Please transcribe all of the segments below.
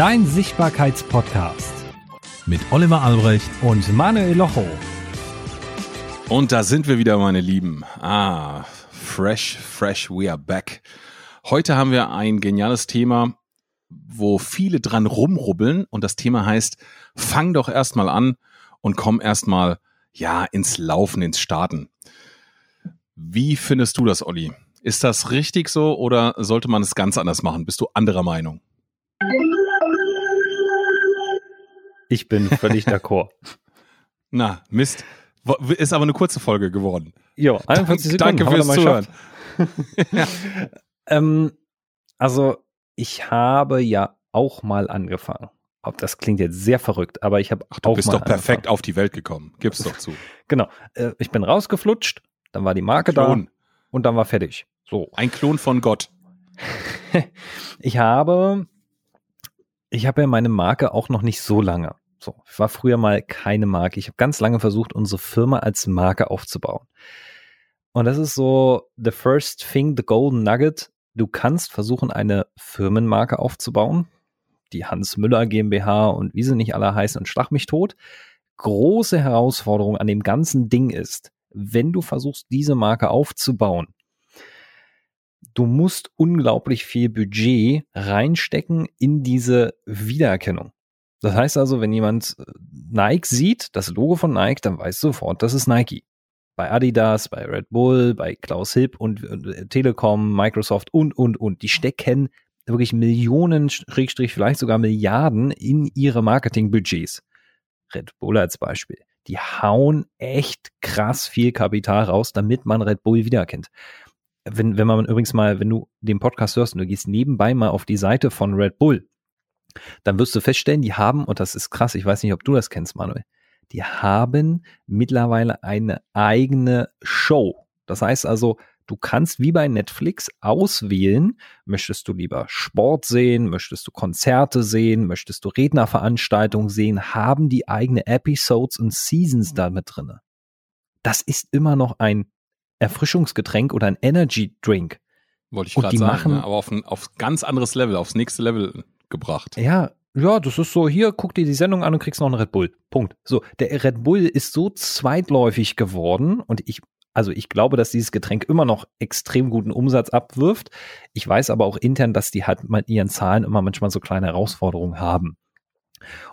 dein Sichtbarkeitspodcast mit Oliver Albrecht und Manuel Locho. Und da sind wir wieder, meine Lieben. Ah, fresh, fresh, we are back. Heute haben wir ein geniales Thema, wo viele dran rumrubbeln und das Thema heißt, fang doch erstmal an und komm erstmal, ja, ins Laufen, ins Starten. Wie findest du das, Olli? Ist das richtig so oder sollte man es ganz anders machen? Bist du anderer Meinung? Ich bin völlig d'accord. Na, Mist. Ist aber eine kurze Folge geworden. Jo, 41 Sekunden. Danke fürs Zuhören. ja. ähm, also, ich habe ja auch mal angefangen. Ob das klingt jetzt sehr verrückt, aber ich habe auch Du bist doch perfekt angefangen. auf die Welt gekommen. Gib's doch zu. genau. Äh, ich bin rausgeflutscht, dann war die Marke Klon. da und dann war fertig. So. Ein Klon von Gott. ich habe, ich habe ja meine Marke auch noch nicht so lange. So, ich war früher mal keine Marke. Ich habe ganz lange versucht, unsere Firma als Marke aufzubauen. Und das ist so the first thing, the golden nugget. Du kannst versuchen, eine Firmenmarke aufzubauen. Die Hans Müller GmbH und wie sie nicht alle heißen und schlag mich tot. Große Herausforderung an dem ganzen Ding ist, wenn du versuchst, diese Marke aufzubauen, du musst unglaublich viel Budget reinstecken in diese Wiedererkennung. Das heißt also, wenn jemand äh, Nike sieht, das Logo von Nike, dann weiß sofort, das ist Nike. Bei Adidas, bei Red Bull, bei Klaus Hipp und, äh, Telekom, Microsoft und, und, und. Die stecken wirklich Millionen, Schrägstrich, vielleicht sogar Milliarden in ihre Marketingbudgets. Red Bull als Beispiel. Die hauen echt krass viel Kapital raus, damit man Red Bull wiedererkennt wenn, wenn man übrigens mal, wenn du den Podcast hörst und du gehst nebenbei mal auf die Seite von Red Bull, dann wirst du feststellen, die haben, und das ist krass, ich weiß nicht, ob du das kennst, Manuel, die haben mittlerweile eine eigene Show. Das heißt also, du kannst wie bei Netflix auswählen, möchtest du lieber Sport sehen, möchtest du Konzerte sehen, möchtest du Rednerveranstaltungen sehen, haben die eigene Episodes und Seasons da mit drinne. Das ist immer noch ein Erfrischungsgetränk oder ein Energy Drink. Wollte ich gerade sagen, machen, ne? aber auf ein auf ganz anderes Level, aufs nächste Level gebracht. Ja, ja, das ist so, hier, guck dir die Sendung an und kriegst noch einen Red Bull. Punkt. So, der Red Bull ist so zweitläufig geworden und ich, also ich glaube, dass dieses Getränk immer noch extrem guten Umsatz abwirft. Ich weiß aber auch intern, dass die halt mit ihren Zahlen immer manchmal so kleine Herausforderungen haben.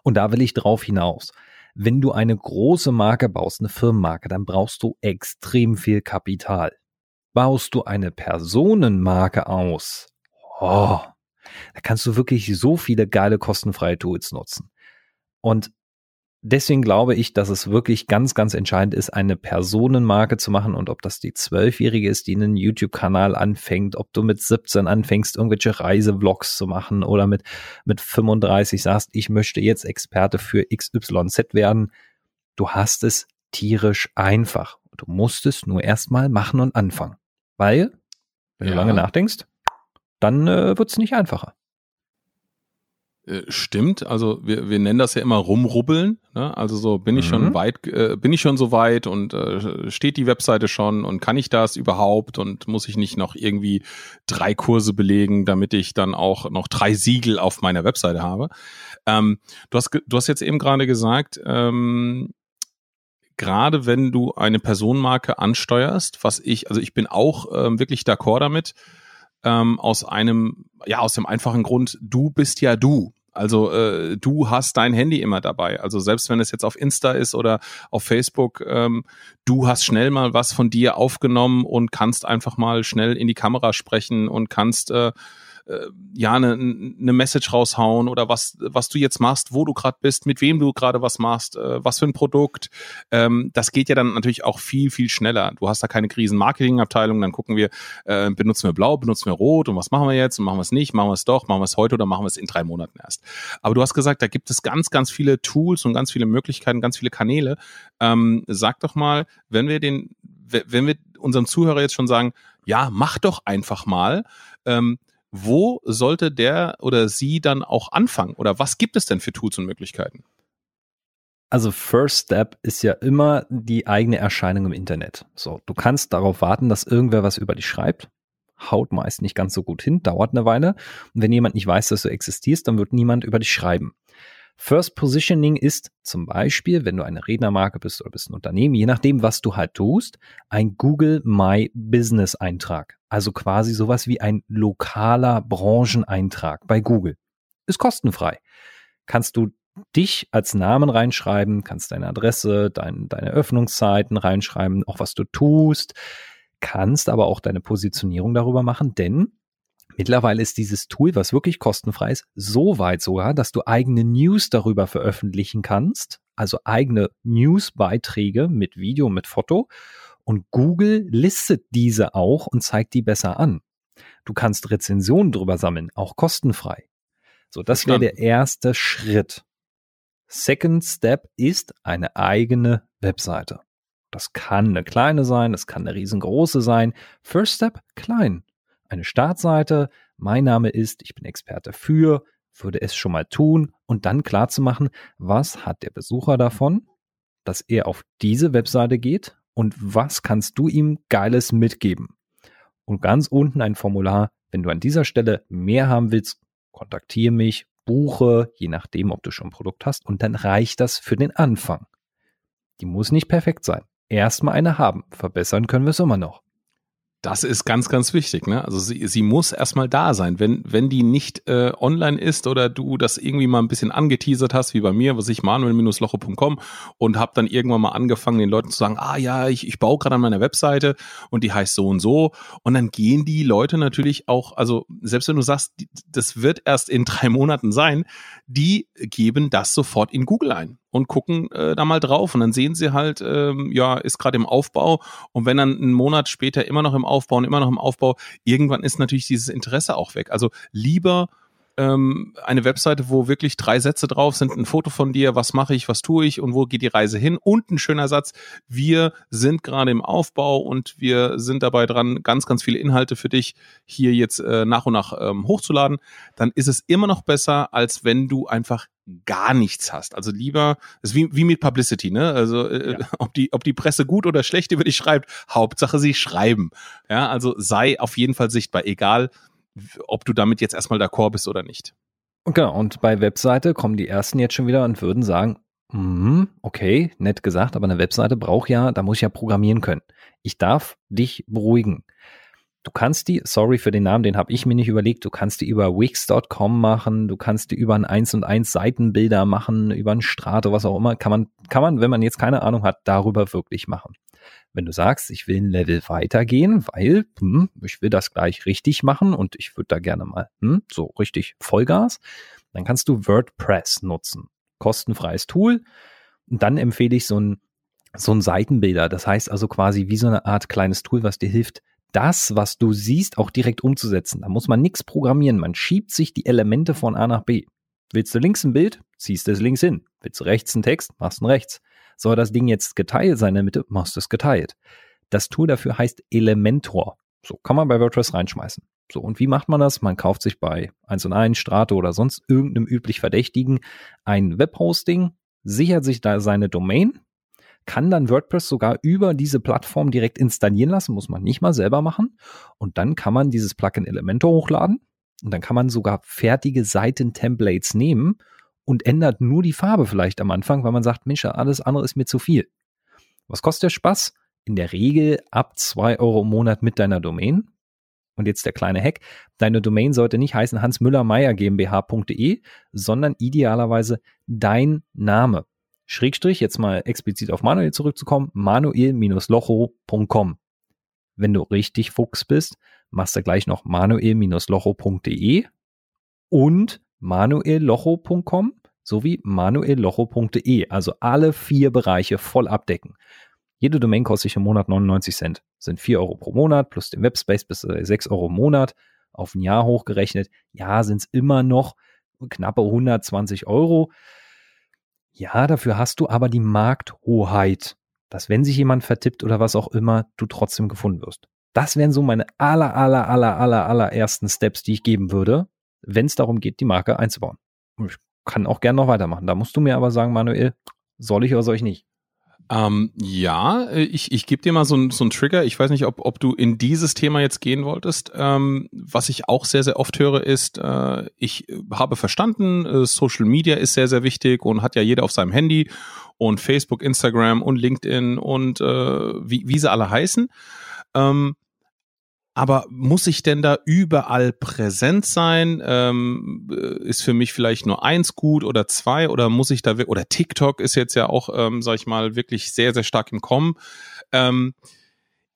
Und da will ich drauf hinaus. Wenn du eine große Marke baust, eine Firmenmarke, dann brauchst du extrem viel Kapital. Baust du eine Personenmarke aus, oh, da kannst du wirklich so viele geile kostenfreie Tools nutzen. Und deswegen glaube ich, dass es wirklich ganz, ganz entscheidend ist, eine Personenmarke zu machen und ob das die Zwölfjährige ist, die einen YouTube-Kanal anfängt, ob du mit 17 anfängst, irgendwelche Reisevlogs zu machen oder mit, mit 35 sagst, ich möchte jetzt Experte für XYZ werden. Du hast es tierisch einfach. Du musst es nur erstmal machen und anfangen. Weil, wenn ja. du lange nachdenkst, dann äh, wird es nicht einfacher. Äh, stimmt, also wir, wir nennen das ja immer rumrubbeln. Ne? Also so bin ich mhm. schon weit, äh, bin ich schon so weit und äh, steht die Webseite schon und kann ich das überhaupt und muss ich nicht noch irgendwie drei Kurse belegen, damit ich dann auch noch drei Siegel auf meiner Webseite habe. Ähm, du hast du hast jetzt eben gerade gesagt, ähm, gerade wenn du eine Personenmarke ansteuerst, was ich, also ich bin auch ähm, wirklich d'accord damit ähm, aus einem, ja, aus dem einfachen Grund, du bist ja du. Also äh, du hast dein Handy immer dabei. Also selbst wenn es jetzt auf Insta ist oder auf Facebook, ähm, du hast schnell mal was von dir aufgenommen und kannst einfach mal schnell in die Kamera sprechen und kannst äh, äh, ja eine, eine Message raushauen oder was was du jetzt machst, wo du gerade bist, mit wem du gerade was machst, äh, was für ein Produkt. Ähm, das geht ja dann natürlich auch viel viel schneller. Du hast da keine krisen Marketingabteilung, dann gucken wir, äh, benutzen wir blau, benutzen wir rot und was machen wir jetzt und machen wir es nicht, machen wir es doch, machen wir es heute oder machen wir es in drei Monaten erst. Aber du hast gesagt, da gibt es ganz ganz viele Tools und ganz viele Möglichkeiten, ganz viele Kanäle. Ähm, sag doch mal, wenn wir den wenn wir unserem Zuhörer jetzt schon sagen, ja, mach doch einfach mal, ähm, wo sollte der oder sie dann auch anfangen? Oder was gibt es denn für Tools und Möglichkeiten? Also First Step ist ja immer die eigene Erscheinung im Internet. So, du kannst darauf warten, dass irgendwer was über dich schreibt. haut meist nicht ganz so gut hin, dauert eine Weile. Und wenn jemand nicht weiß, dass du existierst, dann wird niemand über dich schreiben. First Positioning ist zum Beispiel, wenn du eine Rednermarke bist oder bist ein Unternehmen, je nachdem, was du halt tust, ein Google My Business Eintrag. Also quasi sowas wie ein lokaler Brancheneintrag bei Google. Ist kostenfrei. Kannst du dich als Namen reinschreiben, kannst deine Adresse, dein, deine Öffnungszeiten reinschreiben, auch was du tust, kannst aber auch deine Positionierung darüber machen, denn Mittlerweile ist dieses Tool, was wirklich kostenfrei ist, so weit sogar, dass du eigene News darüber veröffentlichen kannst, also eigene Newsbeiträge mit Video, mit Foto. Und Google listet diese auch und zeigt die besser an. Du kannst Rezensionen drüber sammeln, auch kostenfrei. So, das wäre der erste Schritt. Second Step ist eine eigene Webseite. Das kann eine kleine sein, das kann eine riesengroße sein. First Step klein eine Startseite, mein Name ist, ich bin Experte für, würde es schon mal tun und dann klar zu machen, was hat der Besucher davon, dass er auf diese Webseite geht und was kannst du ihm Geiles mitgeben. Und ganz unten ein Formular, wenn du an dieser Stelle mehr haben willst, kontaktiere mich, buche, je nachdem, ob du schon ein Produkt hast und dann reicht das für den Anfang. Die muss nicht perfekt sein. Erstmal eine haben. Verbessern können wir es immer noch. Das ist ganz, ganz wichtig. Ne? Also sie, sie muss erstmal da sein. Wenn, wenn die nicht äh, online ist oder du das irgendwie mal ein bisschen angeteasert hast, wie bei mir, was ich manuel-loche.com und habe dann irgendwann mal angefangen, den Leuten zu sagen, ah ja, ich, ich baue gerade an meiner Webseite und die heißt so und so. Und dann gehen die Leute natürlich auch, also selbst wenn du sagst, das wird erst in drei Monaten sein, die geben das sofort in Google ein und gucken äh, da mal drauf und dann sehen sie halt, ähm, ja, ist gerade im Aufbau und wenn dann einen Monat später immer noch im Aufbau und immer noch im Aufbau, irgendwann ist natürlich dieses Interesse auch weg. Also lieber ähm, eine Webseite, wo wirklich drei Sätze drauf sind, ein Foto von dir, was mache ich, was tue ich und wo geht die Reise hin und ein schöner Satz, wir sind gerade im Aufbau und wir sind dabei dran, ganz, ganz viele Inhalte für dich hier jetzt äh, nach und nach ähm, hochzuladen, dann ist es immer noch besser, als wenn du einfach gar nichts hast. Also lieber, ist wie, wie mit Publicity, ne? Also äh, ja. ob die, ob die Presse gut oder schlecht über dich schreibt, Hauptsache sie schreiben. Ja, also sei auf jeden Fall sichtbar, egal ob du damit jetzt erstmal d'accord bist oder nicht. Genau, und bei Webseite kommen die ersten jetzt schon wieder und würden sagen, mm, okay, nett gesagt, aber eine Webseite braucht ja, da muss ich ja programmieren können. Ich darf dich beruhigen. Du kannst die, sorry für den Namen, den habe ich mir nicht überlegt, du kannst die über Wix.com machen, du kannst die über ein 1 und 1 Seitenbilder machen, über ein Strato, was auch immer, kann man, kann man, wenn man jetzt keine Ahnung hat, darüber wirklich machen. Wenn du sagst, ich will ein Level weitergehen, weil hm, ich will das gleich richtig machen und ich würde da gerne mal hm, so richtig Vollgas, dann kannst du WordPress nutzen. Kostenfreies Tool. Und dann empfehle ich so ein, so ein Seitenbilder. Das heißt also quasi wie so eine Art kleines Tool, was dir hilft, das, was du siehst, auch direkt umzusetzen. Da muss man nichts programmieren. Man schiebt sich die Elemente von A nach B. Willst du links ein Bild, ziehst du es links hin. Willst du rechts einen Text, machst du rechts. Soll das Ding jetzt geteilt sein in der Mitte, machst du es geteilt. Das Tool dafür heißt Elementor. So kann man bei WordPress reinschmeißen. So, und wie macht man das? Man kauft sich bei 1 und 1, Strato oder sonst irgendeinem üblich Verdächtigen ein Webhosting, sichert sich da seine Domain, kann dann WordPress sogar über diese Plattform direkt installieren lassen, muss man nicht mal selber machen. Und dann kann man dieses Plugin Elementor hochladen und dann kann man sogar fertige Seiten-Templates nehmen und ändert nur die Farbe vielleicht am Anfang, weil man sagt, Mensch, alles andere ist mir zu viel. Was kostet der Spaß? In der Regel ab zwei Euro im Monat mit deiner Domain. Und jetzt der kleine Hack. Deine Domain sollte nicht heißen Hans Müller Meier GmbH.de, sondern idealerweise dein Name. Schrägstrich, jetzt mal explizit auf Manuel zurückzukommen, manuel-locho.com. Wenn du richtig Fuchs bist, machst du gleich noch manuel-locho.de und manuellocho.com sowie manuellocho.de, also alle vier Bereiche voll abdecken. Jede Domain kostet sich im Monat 99 Cent. Sind 4 Euro pro Monat plus den Webspace bis 6 Euro im Monat. Auf ein Jahr hochgerechnet, ja, sind es immer noch knappe 120 Euro. Ja, dafür hast du aber die Markthoheit, dass wenn sich jemand vertippt oder was auch immer, du trotzdem gefunden wirst. Das wären so meine aller, aller, aller, aller, aller ersten Steps, die ich geben würde, wenn es darum geht, die Marke einzubauen. Ich kann auch gerne noch weitermachen. Da musst du mir aber sagen, Manuel, soll ich oder soll ich nicht? Ähm, ja, äh, ich, ich gebe dir mal so einen so Trigger. Ich weiß nicht, ob, ob du in dieses Thema jetzt gehen wolltest. Ähm, was ich auch sehr, sehr oft höre, ist, äh, ich habe verstanden, äh, Social Media ist sehr, sehr wichtig und hat ja jeder auf seinem Handy und Facebook, Instagram und LinkedIn und äh, wie, wie sie alle heißen. Ähm, aber muss ich denn da überall präsent sein? Ähm, äh, ist für mich vielleicht nur eins gut oder zwei oder muss ich da oder TikTok ist jetzt ja auch, ähm, sag ich mal, wirklich sehr sehr stark im Kommen. Ähm,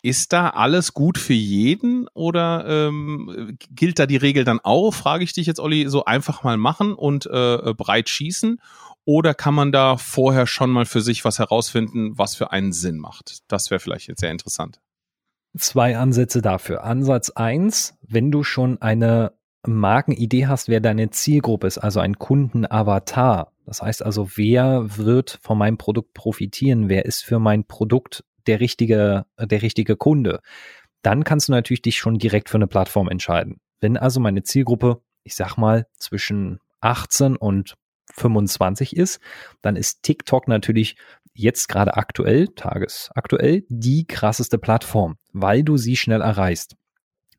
ist da alles gut für jeden oder ähm, gilt da die Regel dann auch? Frage ich dich jetzt, Olli, so einfach mal machen und äh, breit schießen oder kann man da vorher schon mal für sich was herausfinden, was für einen Sinn macht? Das wäre vielleicht jetzt sehr interessant zwei Ansätze dafür. Ansatz eins, wenn du schon eine Markenidee hast, wer deine Zielgruppe ist, also ein Kundenavatar. Das heißt also, wer wird von meinem Produkt profitieren? Wer ist für mein Produkt der richtige, der richtige Kunde? Dann kannst du natürlich dich schon direkt für eine Plattform entscheiden. Wenn also meine Zielgruppe, ich sag mal, zwischen 18 und 25 ist, dann ist TikTok natürlich jetzt gerade aktuell, tagesaktuell, die krasseste Plattform, weil du sie schnell erreichst.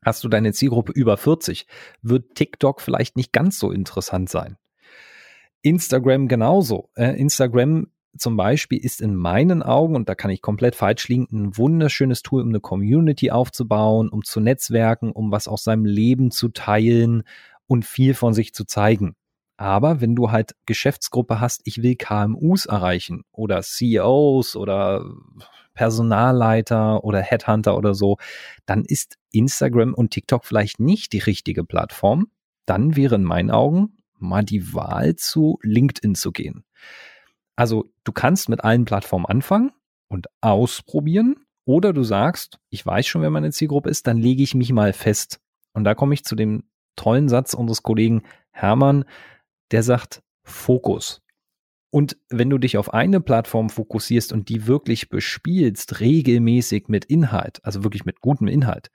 Hast du deine Zielgruppe über 40, wird TikTok vielleicht nicht ganz so interessant sein. Instagram genauso. Äh, Instagram zum Beispiel ist in meinen Augen, und da kann ich komplett falsch liegen, ein wunderschönes Tool, um eine Community aufzubauen, um zu netzwerken, um was aus seinem Leben zu teilen und viel von sich zu zeigen. Aber wenn du halt Geschäftsgruppe hast, ich will KMUs erreichen oder CEOs oder Personalleiter oder Headhunter oder so, dann ist Instagram und TikTok vielleicht nicht die richtige Plattform. Dann wäre in meinen Augen mal die Wahl zu LinkedIn zu gehen. Also du kannst mit allen Plattformen anfangen und ausprobieren oder du sagst, ich weiß schon, wer meine Zielgruppe ist, dann lege ich mich mal fest. Und da komme ich zu dem tollen Satz unseres Kollegen Hermann, der sagt Fokus. Und wenn du dich auf eine Plattform fokussierst und die wirklich bespielst, regelmäßig mit Inhalt, also wirklich mit gutem Inhalt,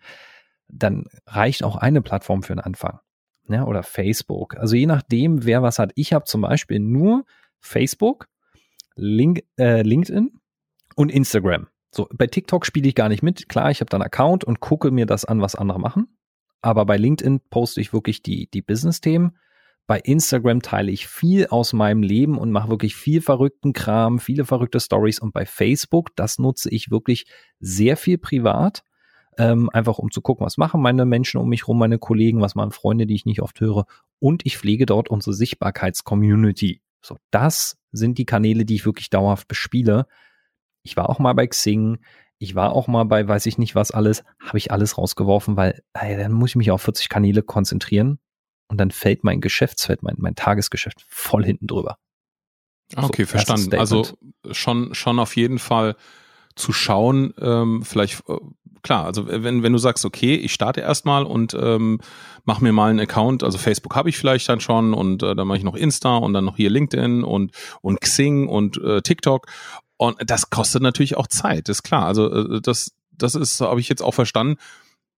dann reicht auch eine Plattform für den Anfang. Ja, oder Facebook. Also je nachdem, wer was hat. Ich habe zum Beispiel nur Facebook, Link, äh, LinkedIn und Instagram. So, bei TikTok spiele ich gar nicht mit. Klar, ich habe da einen Account und gucke mir das an, was andere machen. Aber bei LinkedIn poste ich wirklich die, die Business-Themen bei Instagram teile ich viel aus meinem Leben und mache wirklich viel verrückten Kram, viele verrückte Stories. Und bei Facebook, das nutze ich wirklich sehr viel privat. Ähm, einfach um zu gucken, was machen meine Menschen um mich rum, meine Kollegen, was machen Freunde, die ich nicht oft höre. Und ich pflege dort unsere Sichtbarkeitscommunity. So, das sind die Kanäle, die ich wirklich dauerhaft bespiele. Ich war auch mal bei Xing, ich war auch mal bei weiß ich nicht was alles, habe ich alles rausgeworfen, weil ey, dann muss ich mich auf 40 Kanäle konzentrieren und dann fällt mein Geschäftsfeld, mein, mein Tagesgeschäft voll hinten drüber. Okay, so, verstanden. Also schon, schon auf jeden Fall zu schauen, ähm, vielleicht, äh, klar, also wenn, wenn du sagst, okay, ich starte erstmal und ähm, mach mir mal einen Account, also Facebook habe ich vielleicht dann schon und äh, dann mache ich noch Insta und dann noch hier LinkedIn und, und Xing und äh, TikTok. Und das kostet natürlich auch Zeit, ist klar. Also äh, das, das ist, habe ich jetzt auch verstanden,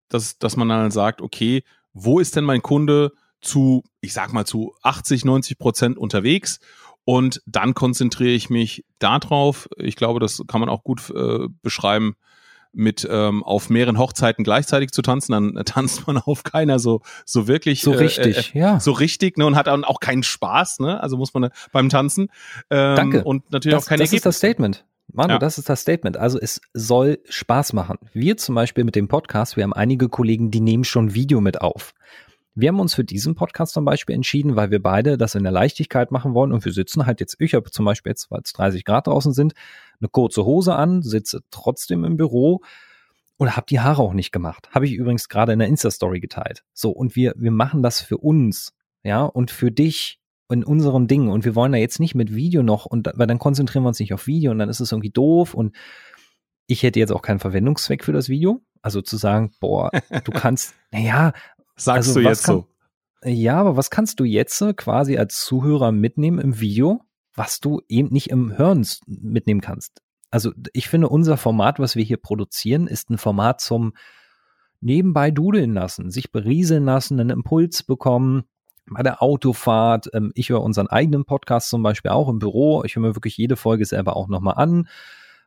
dass, dass man dann sagt, okay, wo ist denn mein Kunde? Zu, ich sag mal, zu 80, 90 Prozent unterwegs. Und dann konzentriere ich mich darauf. Ich glaube, das kann man auch gut äh, beschreiben, mit ähm, auf mehreren Hochzeiten gleichzeitig zu tanzen, dann äh, tanzt man auf keiner so so wirklich so richtig, äh, ja, so richtig, ne und hat dann auch keinen Spaß, ne? Also muss man äh, beim Tanzen ähm, Danke. und natürlich das, auch keine Das ist das Statement. Manu, ja. das ist das Statement. Also es soll Spaß machen. Wir zum Beispiel mit dem Podcast, wir haben einige Kollegen, die nehmen schon Video mit auf. Wir haben uns für diesen Podcast zum Beispiel entschieden, weil wir beide das in der Leichtigkeit machen wollen und wir sitzen halt jetzt, ich habe zum Beispiel jetzt, weil es 30 Grad draußen sind, eine kurze Hose an, sitze trotzdem im Büro und habe die Haare auch nicht gemacht. Habe ich übrigens gerade in der Insta-Story geteilt. So, und wir, wir machen das für uns, ja, und für dich in unseren Dingen. Und wir wollen da jetzt nicht mit Video noch, und weil dann konzentrieren wir uns nicht auf Video und dann ist es irgendwie doof und ich hätte jetzt auch keinen Verwendungszweck für das Video. Also zu sagen, boah, du kannst, naja, Sagst also, du jetzt kann, so? Ja, aber was kannst du jetzt quasi als Zuhörer mitnehmen im Video, was du eben nicht im Hören mitnehmen kannst? Also ich finde, unser Format, was wir hier produzieren, ist ein Format zum nebenbei dudeln lassen, sich berieseln lassen, einen Impuls bekommen, bei der Autofahrt. Ähm, ich höre unseren eigenen Podcast zum Beispiel auch im Büro. Ich höre mir wirklich jede Folge selber auch nochmal an.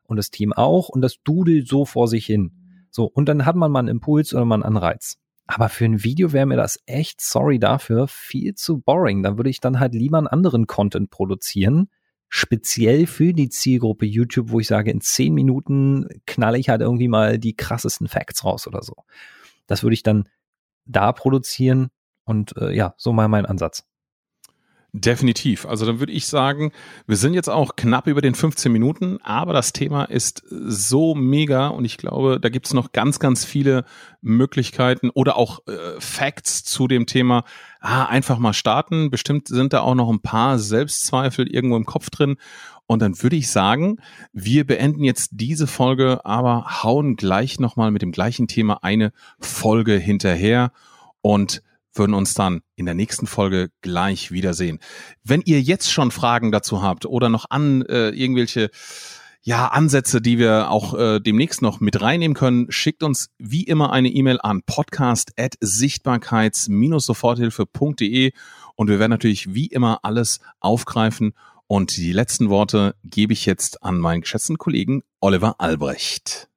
und das Team auch und das dudelt so vor sich hin. So, und dann hat man mal einen Impuls oder mal einen Anreiz. Aber für ein Video wäre mir das echt, sorry dafür, viel zu boring. Da würde ich dann halt lieber einen anderen Content produzieren, speziell für die Zielgruppe YouTube, wo ich sage, in zehn Minuten knalle ich halt irgendwie mal die krassesten Facts raus oder so. Das würde ich dann da produzieren und äh, ja, so mal mein Ansatz. Definitiv. Also dann würde ich sagen, wir sind jetzt auch knapp über den 15 Minuten, aber das Thema ist so mega und ich glaube, da gibt es noch ganz, ganz viele Möglichkeiten oder auch äh, Facts zu dem Thema. Ah, einfach mal starten. Bestimmt sind da auch noch ein paar Selbstzweifel irgendwo im Kopf drin. Und dann würde ich sagen, wir beenden jetzt diese Folge, aber hauen gleich nochmal mit dem gleichen Thema eine Folge hinterher und würden uns dann in der nächsten Folge gleich wiedersehen. Wenn ihr jetzt schon Fragen dazu habt oder noch an äh, irgendwelche ja, Ansätze, die wir auch äh, demnächst noch mit reinnehmen können, schickt uns wie immer eine E-Mail an podcast.sichtbarkeits-soforthilfe.de und wir werden natürlich wie immer alles aufgreifen und die letzten Worte gebe ich jetzt an meinen geschätzten Kollegen Oliver Albrecht.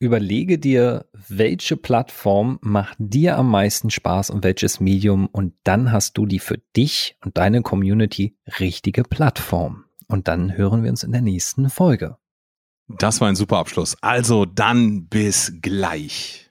Überlege dir, welche Plattform macht dir am meisten Spaß und welches Medium und dann hast du die für dich und deine Community richtige Plattform. Und dann hören wir uns in der nächsten Folge. Das war ein super Abschluss. Also dann bis gleich.